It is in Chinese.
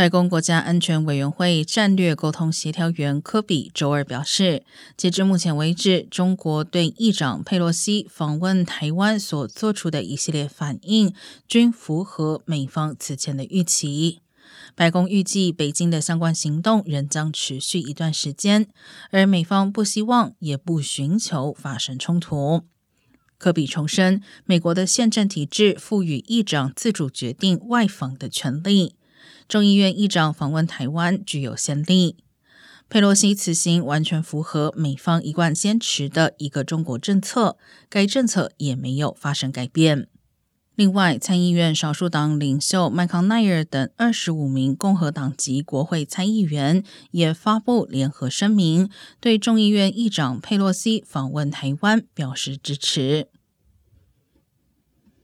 白宫国家安全委员会战略沟通协调员科比周二表示，截至目前为止，中国对议长佩洛西访问台湾所做出的一系列反应，均符合美方此前的预期。白宫预计，北京的相关行动仍将持续一段时间，而美方不希望也不寻求发生冲突。科比重申，美国的宪政体制赋予议长自主决定外访的权利。众议院议长访问台湾具有先例。佩洛西此行完全符合美方一贯坚持的一个中国政策，该政策也没有发生改变。另外，参议院少数党领袖麦康奈尔等二十五名共和党籍国会参议员也发布联合声明，对众议院议长佩洛西访问台湾表示支持。